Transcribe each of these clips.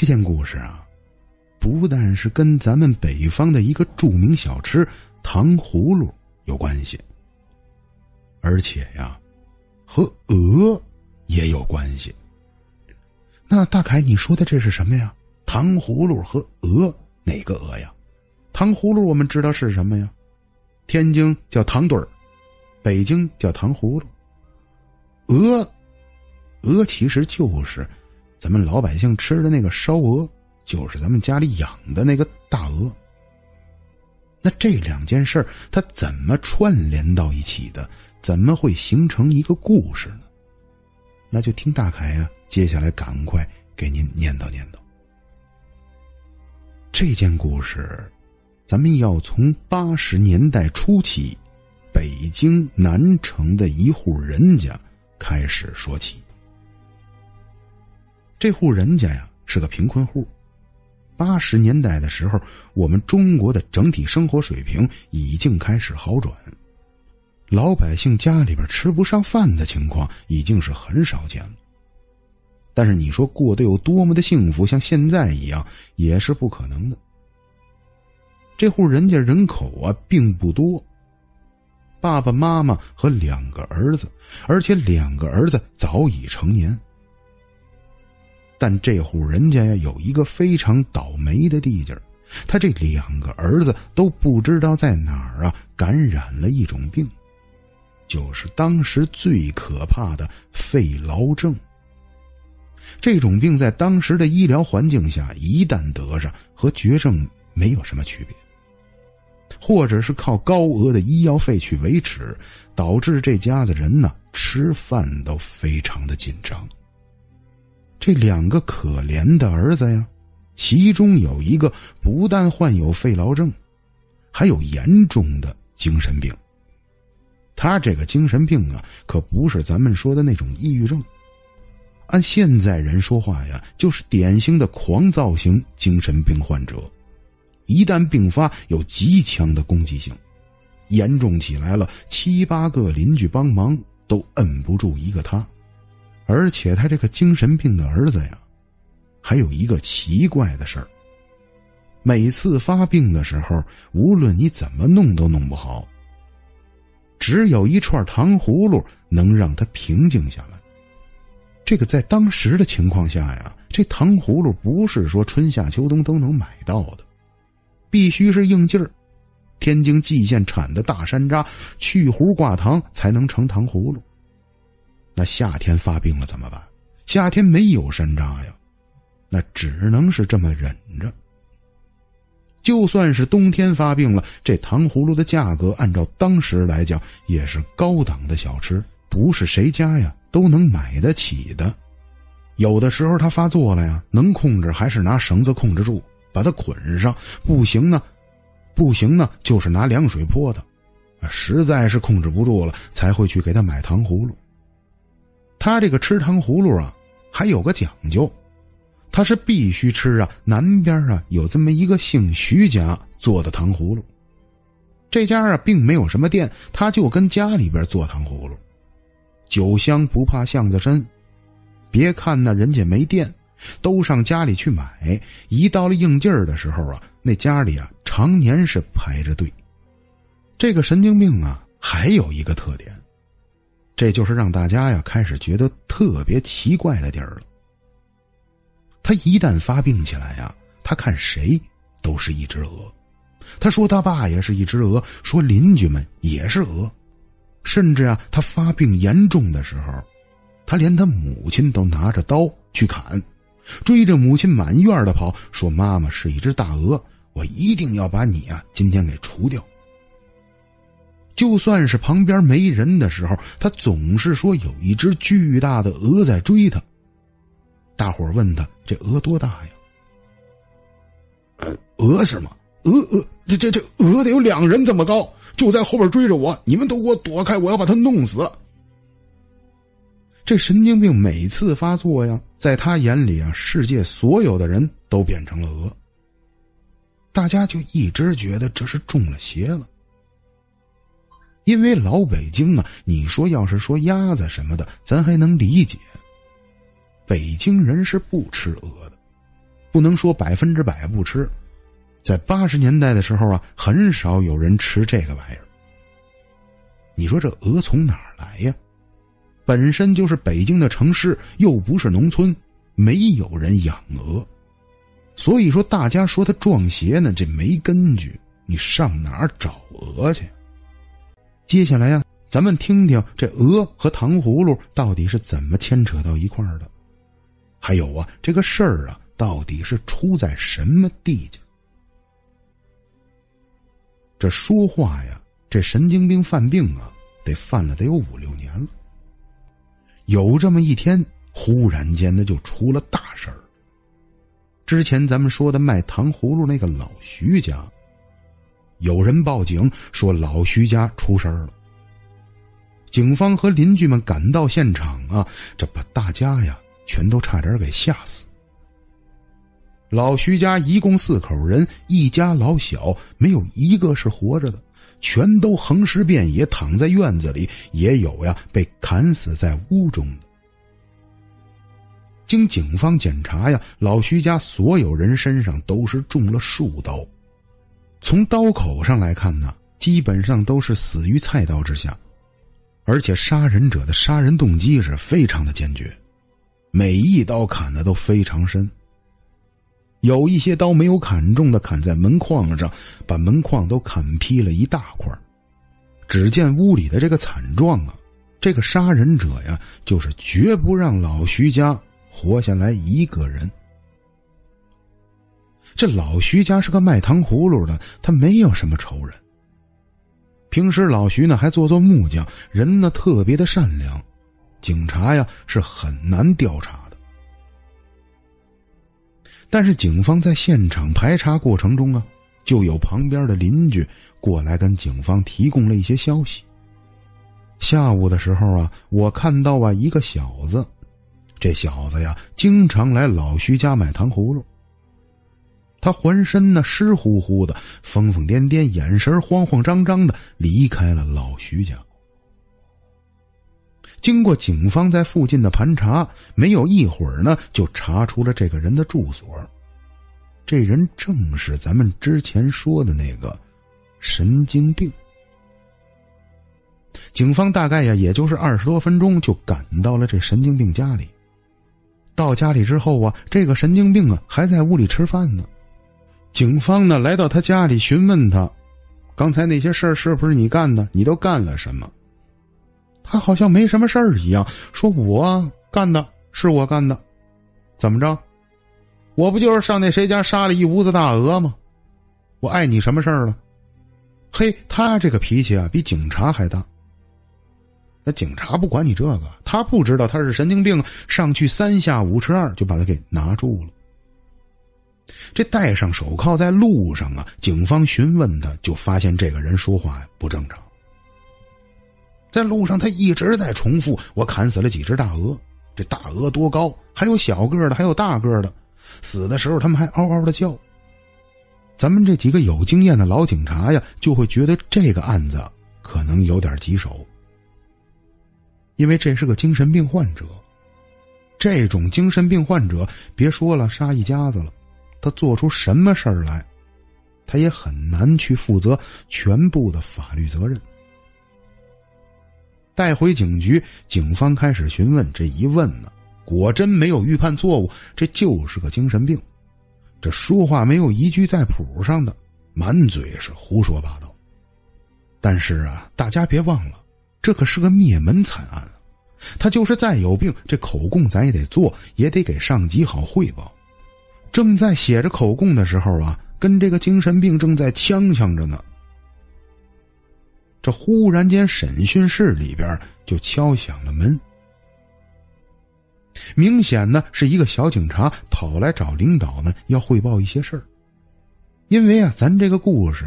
这件故事啊，不但是跟咱们北方的一个著名小吃糖葫芦有关系，而且呀，和鹅也有关系。那大凯，你说的这是什么呀？糖葫芦和鹅，哪个鹅呀？糖葫芦我们知道是什么呀？天津叫糖墩儿，北京叫糖葫芦。鹅，鹅其实就是咱们老百姓吃的那个烧鹅，就是咱们家里养的那个大鹅。那这两件事儿它怎么串联到一起的？怎么会形成一个故事呢？那就听大凯呀，接下来赶快给您念叨念叨。这件故事，咱们要从八十年代初期，北京南城的一户人家。开始说起，这户人家呀是个贫困户。八十年代的时候，我们中国的整体生活水平已经开始好转，老百姓家里边吃不上饭的情况已经是很少见了。但是你说过得有多么的幸福，像现在一样也是不可能的。这户人家人口啊并不多。爸爸妈妈和两个儿子，而且两个儿子早已成年。但这户人家呀，有一个非常倒霉的地界他这两个儿子都不知道在哪儿啊感染了一种病，就是当时最可怕的肺痨症。这种病在当时的医疗环境下，一旦得上，和绝症没有什么区别。或者是靠高额的医药费去维持，导致这家子人呢吃饭都非常的紧张。这两个可怜的儿子呀，其中有一个不但患有肺痨症，还有严重的精神病。他这个精神病啊，可不是咱们说的那种抑郁症，按现在人说话呀，就是典型的狂躁型精神病患者。一旦病发，有极强的攻击性，严重起来了，七八个邻居帮忙都摁不住一个他。而且他这个精神病的儿子呀，还有一个奇怪的事儿：每次发病的时候，无论你怎么弄都弄不好，只有一串糖葫芦能让他平静下来。这个在当时的情况下呀，这糖葫芦不是说春夏秋冬都能买到的。必须是硬劲儿，天津蓟县产的大山楂，去核挂糖才能成糖葫芦。那夏天发病了怎么办？夏天没有山楂呀，那只能是这么忍着。就算是冬天发病了，这糖葫芦的价格按照当时来讲也是高档的小吃，不是谁家呀都能买得起的。有的时候他发作了呀，能控制还是拿绳子控制住。把它捆上，不行呢，不行呢，就是拿凉水泼他，实在是控制不住了，才会去给他买糖葫芦。他这个吃糖葫芦啊，还有个讲究，他是必须吃啊，南边啊有这么一个姓徐家做的糖葫芦，这家啊并没有什么店，他就跟家里边做糖葫芦，酒香不怕巷子深，别看那人家没店。都上家里去买，一到了应劲儿的时候啊，那家里啊常年是排着队。这个神经病啊，还有一个特点，这就是让大家呀开始觉得特别奇怪的地儿了。他一旦发病起来呀，他看谁都是一只鹅。他说他爸也是一只鹅，说邻居们也是鹅，甚至啊，他发病严重的时候，他连他母亲都拿着刀去砍。追着母亲满院的跑，说：“妈妈是一只大鹅，我一定要把你啊今天给除掉。”就算是旁边没人的时候，他总是说有一只巨大的鹅在追他。大伙问他：“这鹅多大呀？”“呃，鹅是吗？鹅鹅，这这这鹅得有两人这么高，就在后边追着我，你们都给我躲开，我要把它弄死。”这神经病每次发作呀，在他眼里啊，世界所有的人都变成了鹅。大家就一直觉得这是中了邪了。因为老北京啊，你说要是说鸭子什么的，咱还能理解。北京人是不吃鹅的，不能说百分之百不吃。在八十年代的时候啊，很少有人吃这个玩意儿。你说这鹅从哪儿来呀？本身就是北京的城市，又不是农村，没有人养鹅。所以说，大家说它撞邪呢，这没根据。你上哪儿找鹅去？接下来呀，咱们听听这鹅和糖葫芦到底是怎么牵扯到一块儿的。还有啊，这个事儿啊，到底是出在什么地界？这说话呀，这神经病犯病啊，得犯了得有五六年了。有这么一天，忽然间的就出了大事儿。之前咱们说的卖糖葫芦那个老徐家，有人报警说老徐家出事儿了。警方和邻居们赶到现场啊，这把大家呀全都差点给吓死。老徐家一共四口人，一家老小没有一个是活着的，全都横尸遍野，躺在院子里，也有呀被砍死在屋中的。经警方检查呀，老徐家所有人身上都是中了数刀，从刀口上来看呢，基本上都是死于菜刀之下，而且杀人者的杀人动机是非常的坚决，每一刀砍的都非常深。有一些刀没有砍中的，砍在门框上，把门框都砍劈了一大块。只见屋里的这个惨状啊，这个杀人者呀，就是绝不让老徐家活下来一个人。这老徐家是个卖糖葫芦的，他没有什么仇人。平时老徐呢还做做木匠，人呢特别的善良，警察呀是很难调查的。但是警方在现场排查过程中啊，就有旁边的邻居过来跟警方提供了一些消息。下午的时候啊，我看到啊一个小子，这小子呀经常来老徐家买糖葫芦。他浑身呢湿乎乎的，疯疯癫癫，眼神慌慌张张的离开了老徐家。经过警方在附近的盘查，没有一会儿呢，就查出了这个人的住所。这人正是咱们之前说的那个神经病。警方大概呀，也就是二十多分钟就赶到了这神经病家里。到家里之后啊，这个神经病啊还在屋里吃饭呢。警方呢来到他家里询问他，刚才那些事儿是不是你干的？你都干了什么？他好像没什么事儿一样，说：“我干的，是我干的，怎么着？我不就是上那谁家杀了一屋子大鹅吗？我碍你什么事儿了？”嘿，他这个脾气啊，比警察还大。那警察不管你这个，他不知道他是神经病，上去三下五除二就把他给拿住了。这戴上手铐在路上啊，警方询问他，就发现这个人说话不正常。在路上，他一直在重复：“我砍死了几只大鹅，这大鹅多高？还有小个的，还有大个的。死的时候，他们还嗷嗷的叫。”咱们这几个有经验的老警察呀，就会觉得这个案子可能有点棘手，因为这是个精神病患者。这种精神病患者，别说了杀一家子了，他做出什么事儿来，他也很难去负责全部的法律责任。带回警局，警方开始询问。这一问呢，果真没有预判错误，这就是个精神病。这说话没有一句在谱上的，满嘴是胡说八道。但是啊，大家别忘了，这可是个灭门惨案啊！他就是再有病，这口供咱也得做，也得给上级好汇报。正在写着口供的时候啊，跟这个精神病正在呛呛着呢。这忽然间，审讯室里边就敲响了门。明显呢，是一个小警察跑来找领导呢，要汇报一些事儿。因为啊，咱这个故事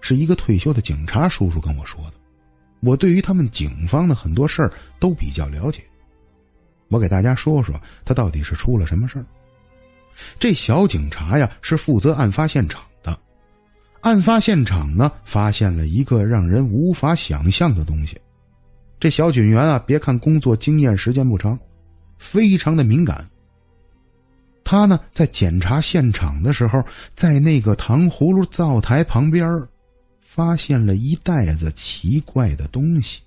是一个退休的警察叔叔跟我说的，我对于他们警方的很多事儿都比较了解。我给大家说说，他到底是出了什么事儿。这小警察呀，是负责案发现场的。案发现场呢，发现了一个让人无法想象的东西。这小警员啊，别看工作经验时间不长，非常的敏感。他呢在检查现场的时候，在那个糖葫芦灶台旁边发现了一袋子奇怪的东西。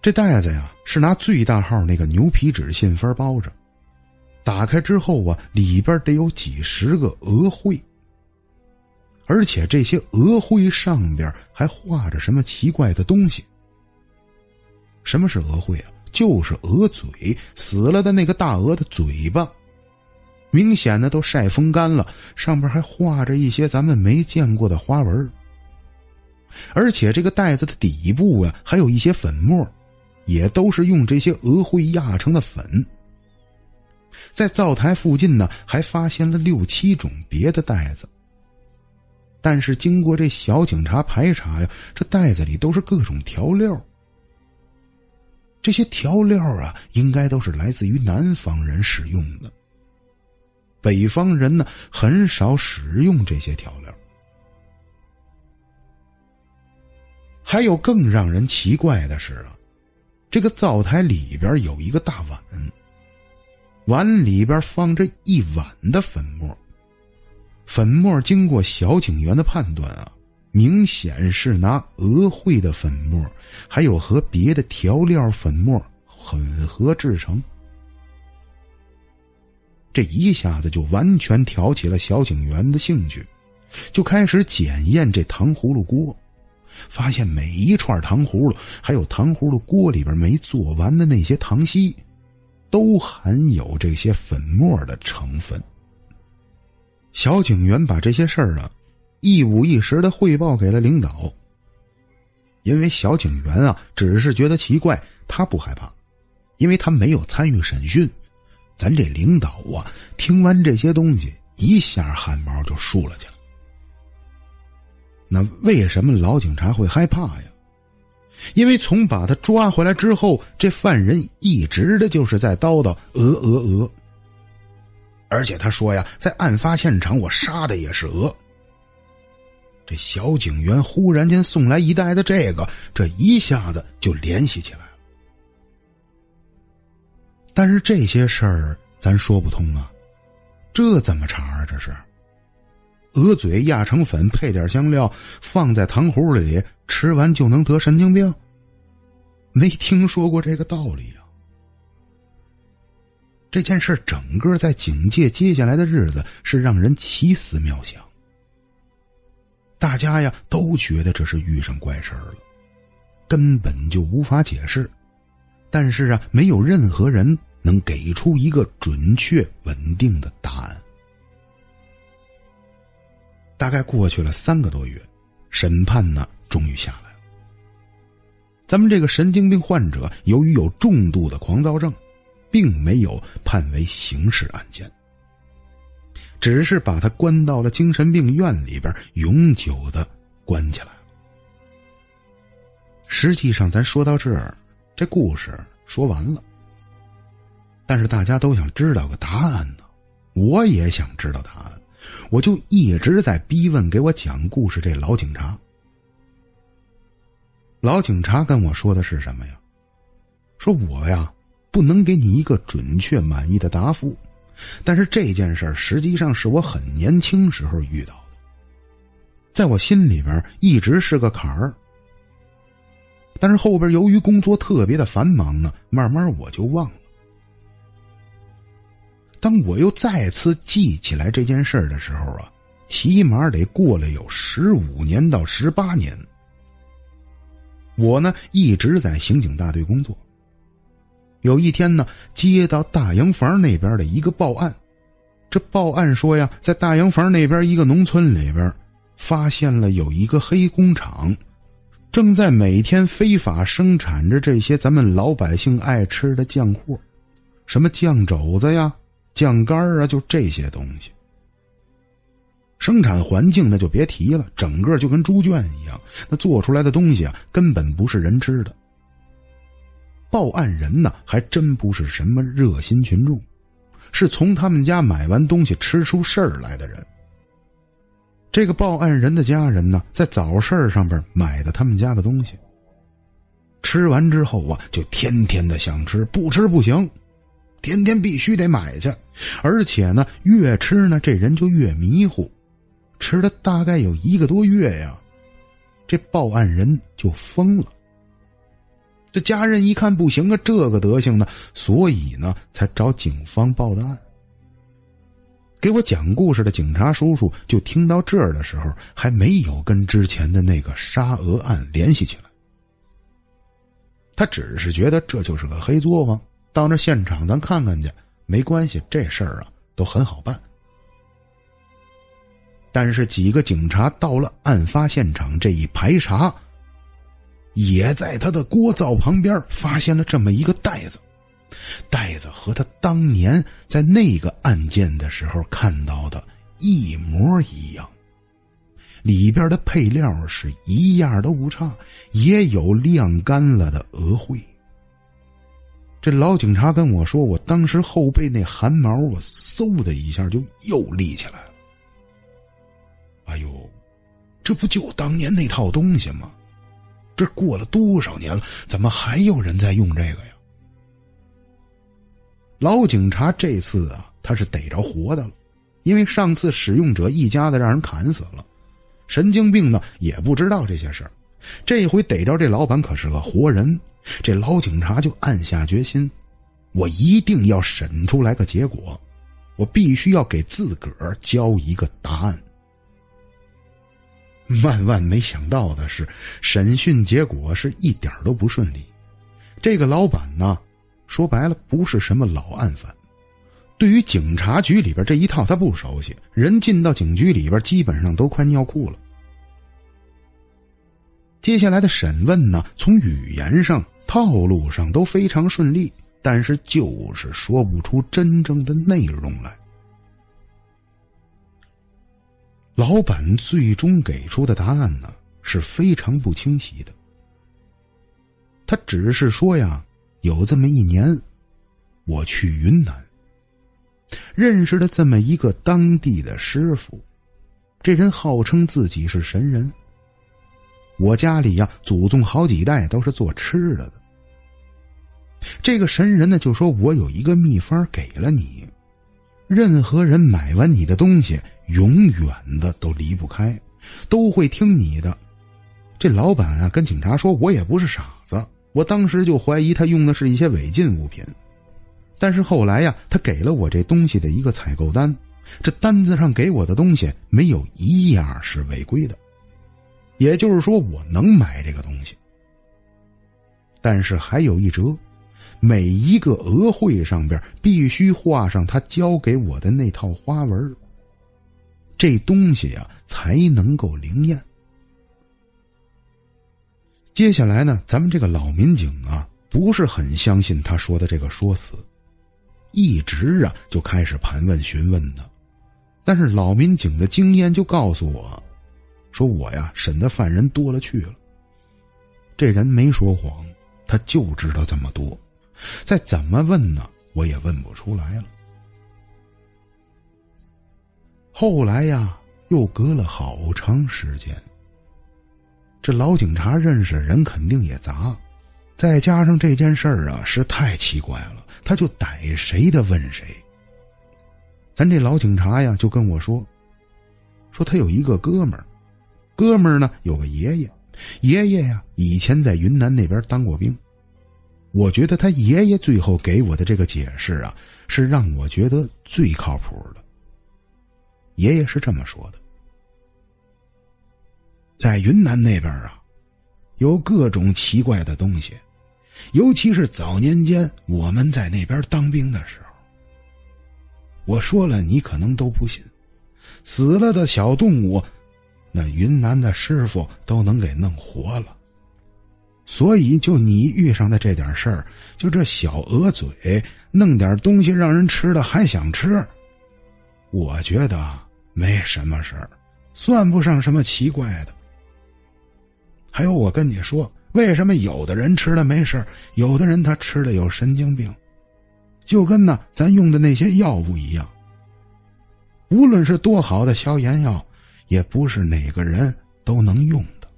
这袋子呀，是拿最大号那个牛皮纸信封包着，打开之后啊，里边得有几十个鹅灰，而且这些鹅灰上边还画着什么奇怪的东西。什么是鹅灰啊？就是鹅嘴，死了的那个大鹅的嘴巴，明显的都晒风干了，上边还画着一些咱们没见过的花纹。而且这个袋子的底部啊，还有一些粉末。也都是用这些鹅灰压成的粉。在灶台附近呢，还发现了六七种别的袋子。但是经过这小警察排查呀，这袋子里都是各种调料。这些调料啊，应该都是来自于南方人使用的。北方人呢，很少使用这些调料。还有更让人奇怪的是啊。这个灶台里边有一个大碗，碗里边放着一碗的粉末。粉末经过小警员的判断啊，明显是拿鹅会的粉末，还有和别的调料粉末混合制成。这一下子就完全挑起了小警员的兴趣，就开始检验这糖葫芦锅。发现每一串糖葫芦，还有糖葫芦锅里边没做完的那些糖稀，都含有这些粉末的成分。小警员把这些事儿啊，一五一十的汇报给了领导。因为小警员啊，只是觉得奇怪，他不害怕，因为他没有参与审讯。咱这领导啊，听完这些东西，一下汗毛就竖了起来。那为什么老警察会害怕呀？因为从把他抓回来之后，这犯人一直的就是在叨叨“鹅鹅鹅”，而且他说呀，在案发现场我杀的也是鹅。这小警员忽然间送来一袋的这个，这一下子就联系起来了。但是这些事儿咱说不通啊，这怎么查啊？这是。鹅嘴压成粉，配点香料，放在糖葫芦里，吃完就能得神经病？没听说过这个道理啊！这件事整个在警界接下来的日子是让人奇思妙想，大家呀都觉得这是遇上怪事了，根本就无法解释。但是啊，没有任何人能给出一个准确稳定的答案。大概过去了三个多月，审判呢终于下来了。咱们这个神经病患者由于有重度的狂躁症，并没有判为刑事案件，只是把他关到了精神病院里边，永久的关起来了。实际上，咱说到这儿，这故事说完了。但是大家都想知道个答案呢，我也想知道答案。我就一直在逼问给我讲故事这老警察。老警察跟我说的是什么呀？说我呀不能给你一个准确满意的答复，但是这件事实际上是我很年轻时候遇到的，在我心里边一直是个坎儿。但是后边由于工作特别的繁忙呢，慢慢我就忘了。当我又再次记起来这件事的时候啊，起码得过了有十五年到十八年。我呢一直在刑警大队工作。有一天呢，接到大洋房那边的一个报案，这报案说呀，在大洋房那边一个农村里边，发现了有一个黑工厂，正在每天非法生产着这些咱们老百姓爱吃的酱货，什么酱肘子呀。酱干啊，就这些东西。生产环境那就别提了，整个就跟猪圈一样。那做出来的东西啊，根本不是人吃的。报案人呢，还真不是什么热心群众，是从他们家买完东西吃出事儿来的人。这个报案人的家人呢，在早市上边买的他们家的东西，吃完之后啊，就天天的想吃，不吃不行。天天必须得买去，而且呢，越吃呢，这人就越迷糊。吃了大概有一个多月呀，这报案人就疯了。这家人一看不行啊，这个德行呢，所以呢，才找警方报的案。给我讲故事的警察叔叔就听到这儿的时候，还没有跟之前的那个杀鹅案联系起来。他只是觉得这就是个黑作坊，到那现场咱看看去，没关系，这事儿啊都很好办。但是几个警察到了案发现场，这一排查，也在他的锅灶旁边发现了这么一个袋子。袋子和他当年在那个案件的时候看到的一模一样，里边的配料是一样都不差，也有晾干了的鹅灰。这老警察跟我说，我当时后背那汗毛，我嗖的一下就又立起来了。哎呦，这不就当年那套东西吗？这过了多少年了，怎么还有人在用这个呀？老警察这次啊，他是逮着活的了，因为上次使用者一家子让人砍死了，神经病呢也不知道这些事儿，这回逮着这老板可是个活人，这老警察就暗下决心，我一定要审出来个结果，我必须要给自个儿交一个答案。万万没想到的是，审讯结果是一点都不顺利，这个老板呢。说白了，不是什么老案犯，对于警察局里边这一套他不熟悉。人进到警局里边，基本上都快尿裤了。接下来的审问呢，从语言上、套路上都非常顺利，但是就是说不出真正的内容来。老板最终给出的答案呢，是非常不清晰的。他只是说呀。有这么一年，我去云南，认识了这么一个当地的师傅，这人号称自己是神人。我家里呀，祖宗好几代都是做吃的的。这个神人呢，就说我有一个秘方给了你，任何人买完你的东西，永远的都离不开，都会听你的。这老板啊，跟警察说，我也不是傻子。我当时就怀疑他用的是一些违禁物品，但是后来呀，他给了我这东西的一个采购单，这单子上给我的东西没有一样是违规的，也就是说我能买这个东西。但是还有一折，每一个额会上边必须画上他交给我的那套花纹，这东西呀才能够灵验。接下来呢，咱们这个老民警啊，不是很相信他说的这个说辞，一直啊就开始盘问询问的。但是老民警的经验就告诉我，说我呀审的犯人多了去了。这人没说谎，他就知道这么多，再怎么问呢，我也问不出来了。后来呀，又隔了好长时间。这老警察认识人肯定也杂，再加上这件事儿啊是太奇怪了，他就逮谁的问谁。咱这老警察呀就跟我说，说他有一个哥们儿，哥们儿呢有个爷爷，爷爷呀以前在云南那边当过兵。我觉得他爷爷最后给我的这个解释啊，是让我觉得最靠谱的。爷爷是这么说的。在云南那边啊，有各种奇怪的东西，尤其是早年间我们在那边当兵的时候。我说了，你可能都不信，死了的小动物，那云南的师傅都能给弄活了。所以，就你遇上的这点事儿，就这小鹅嘴，弄点东西让人吃了还想吃，我觉得没什么事儿，算不上什么奇怪的。还有，我跟你说，为什么有的人吃了没事有的人他吃了有神经病？就跟呢咱用的那些药物一样。无论是多好的消炎药，也不是哪个人都能用的。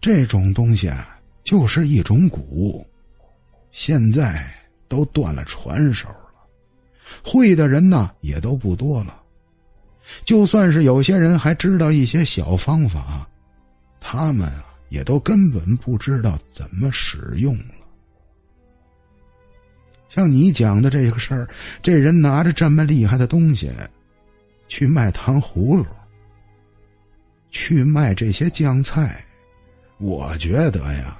这种东西啊，就是一种蛊。现在都断了传手了，会的人呢也都不多了。就算是有些人还知道一些小方法，他们啊也都根本不知道怎么使用了。像你讲的这个事儿，这人拿着这么厉害的东西，去卖糖葫芦，去卖这些酱菜，我觉得呀，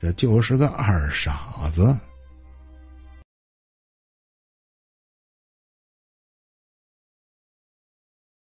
这就是个二傻子。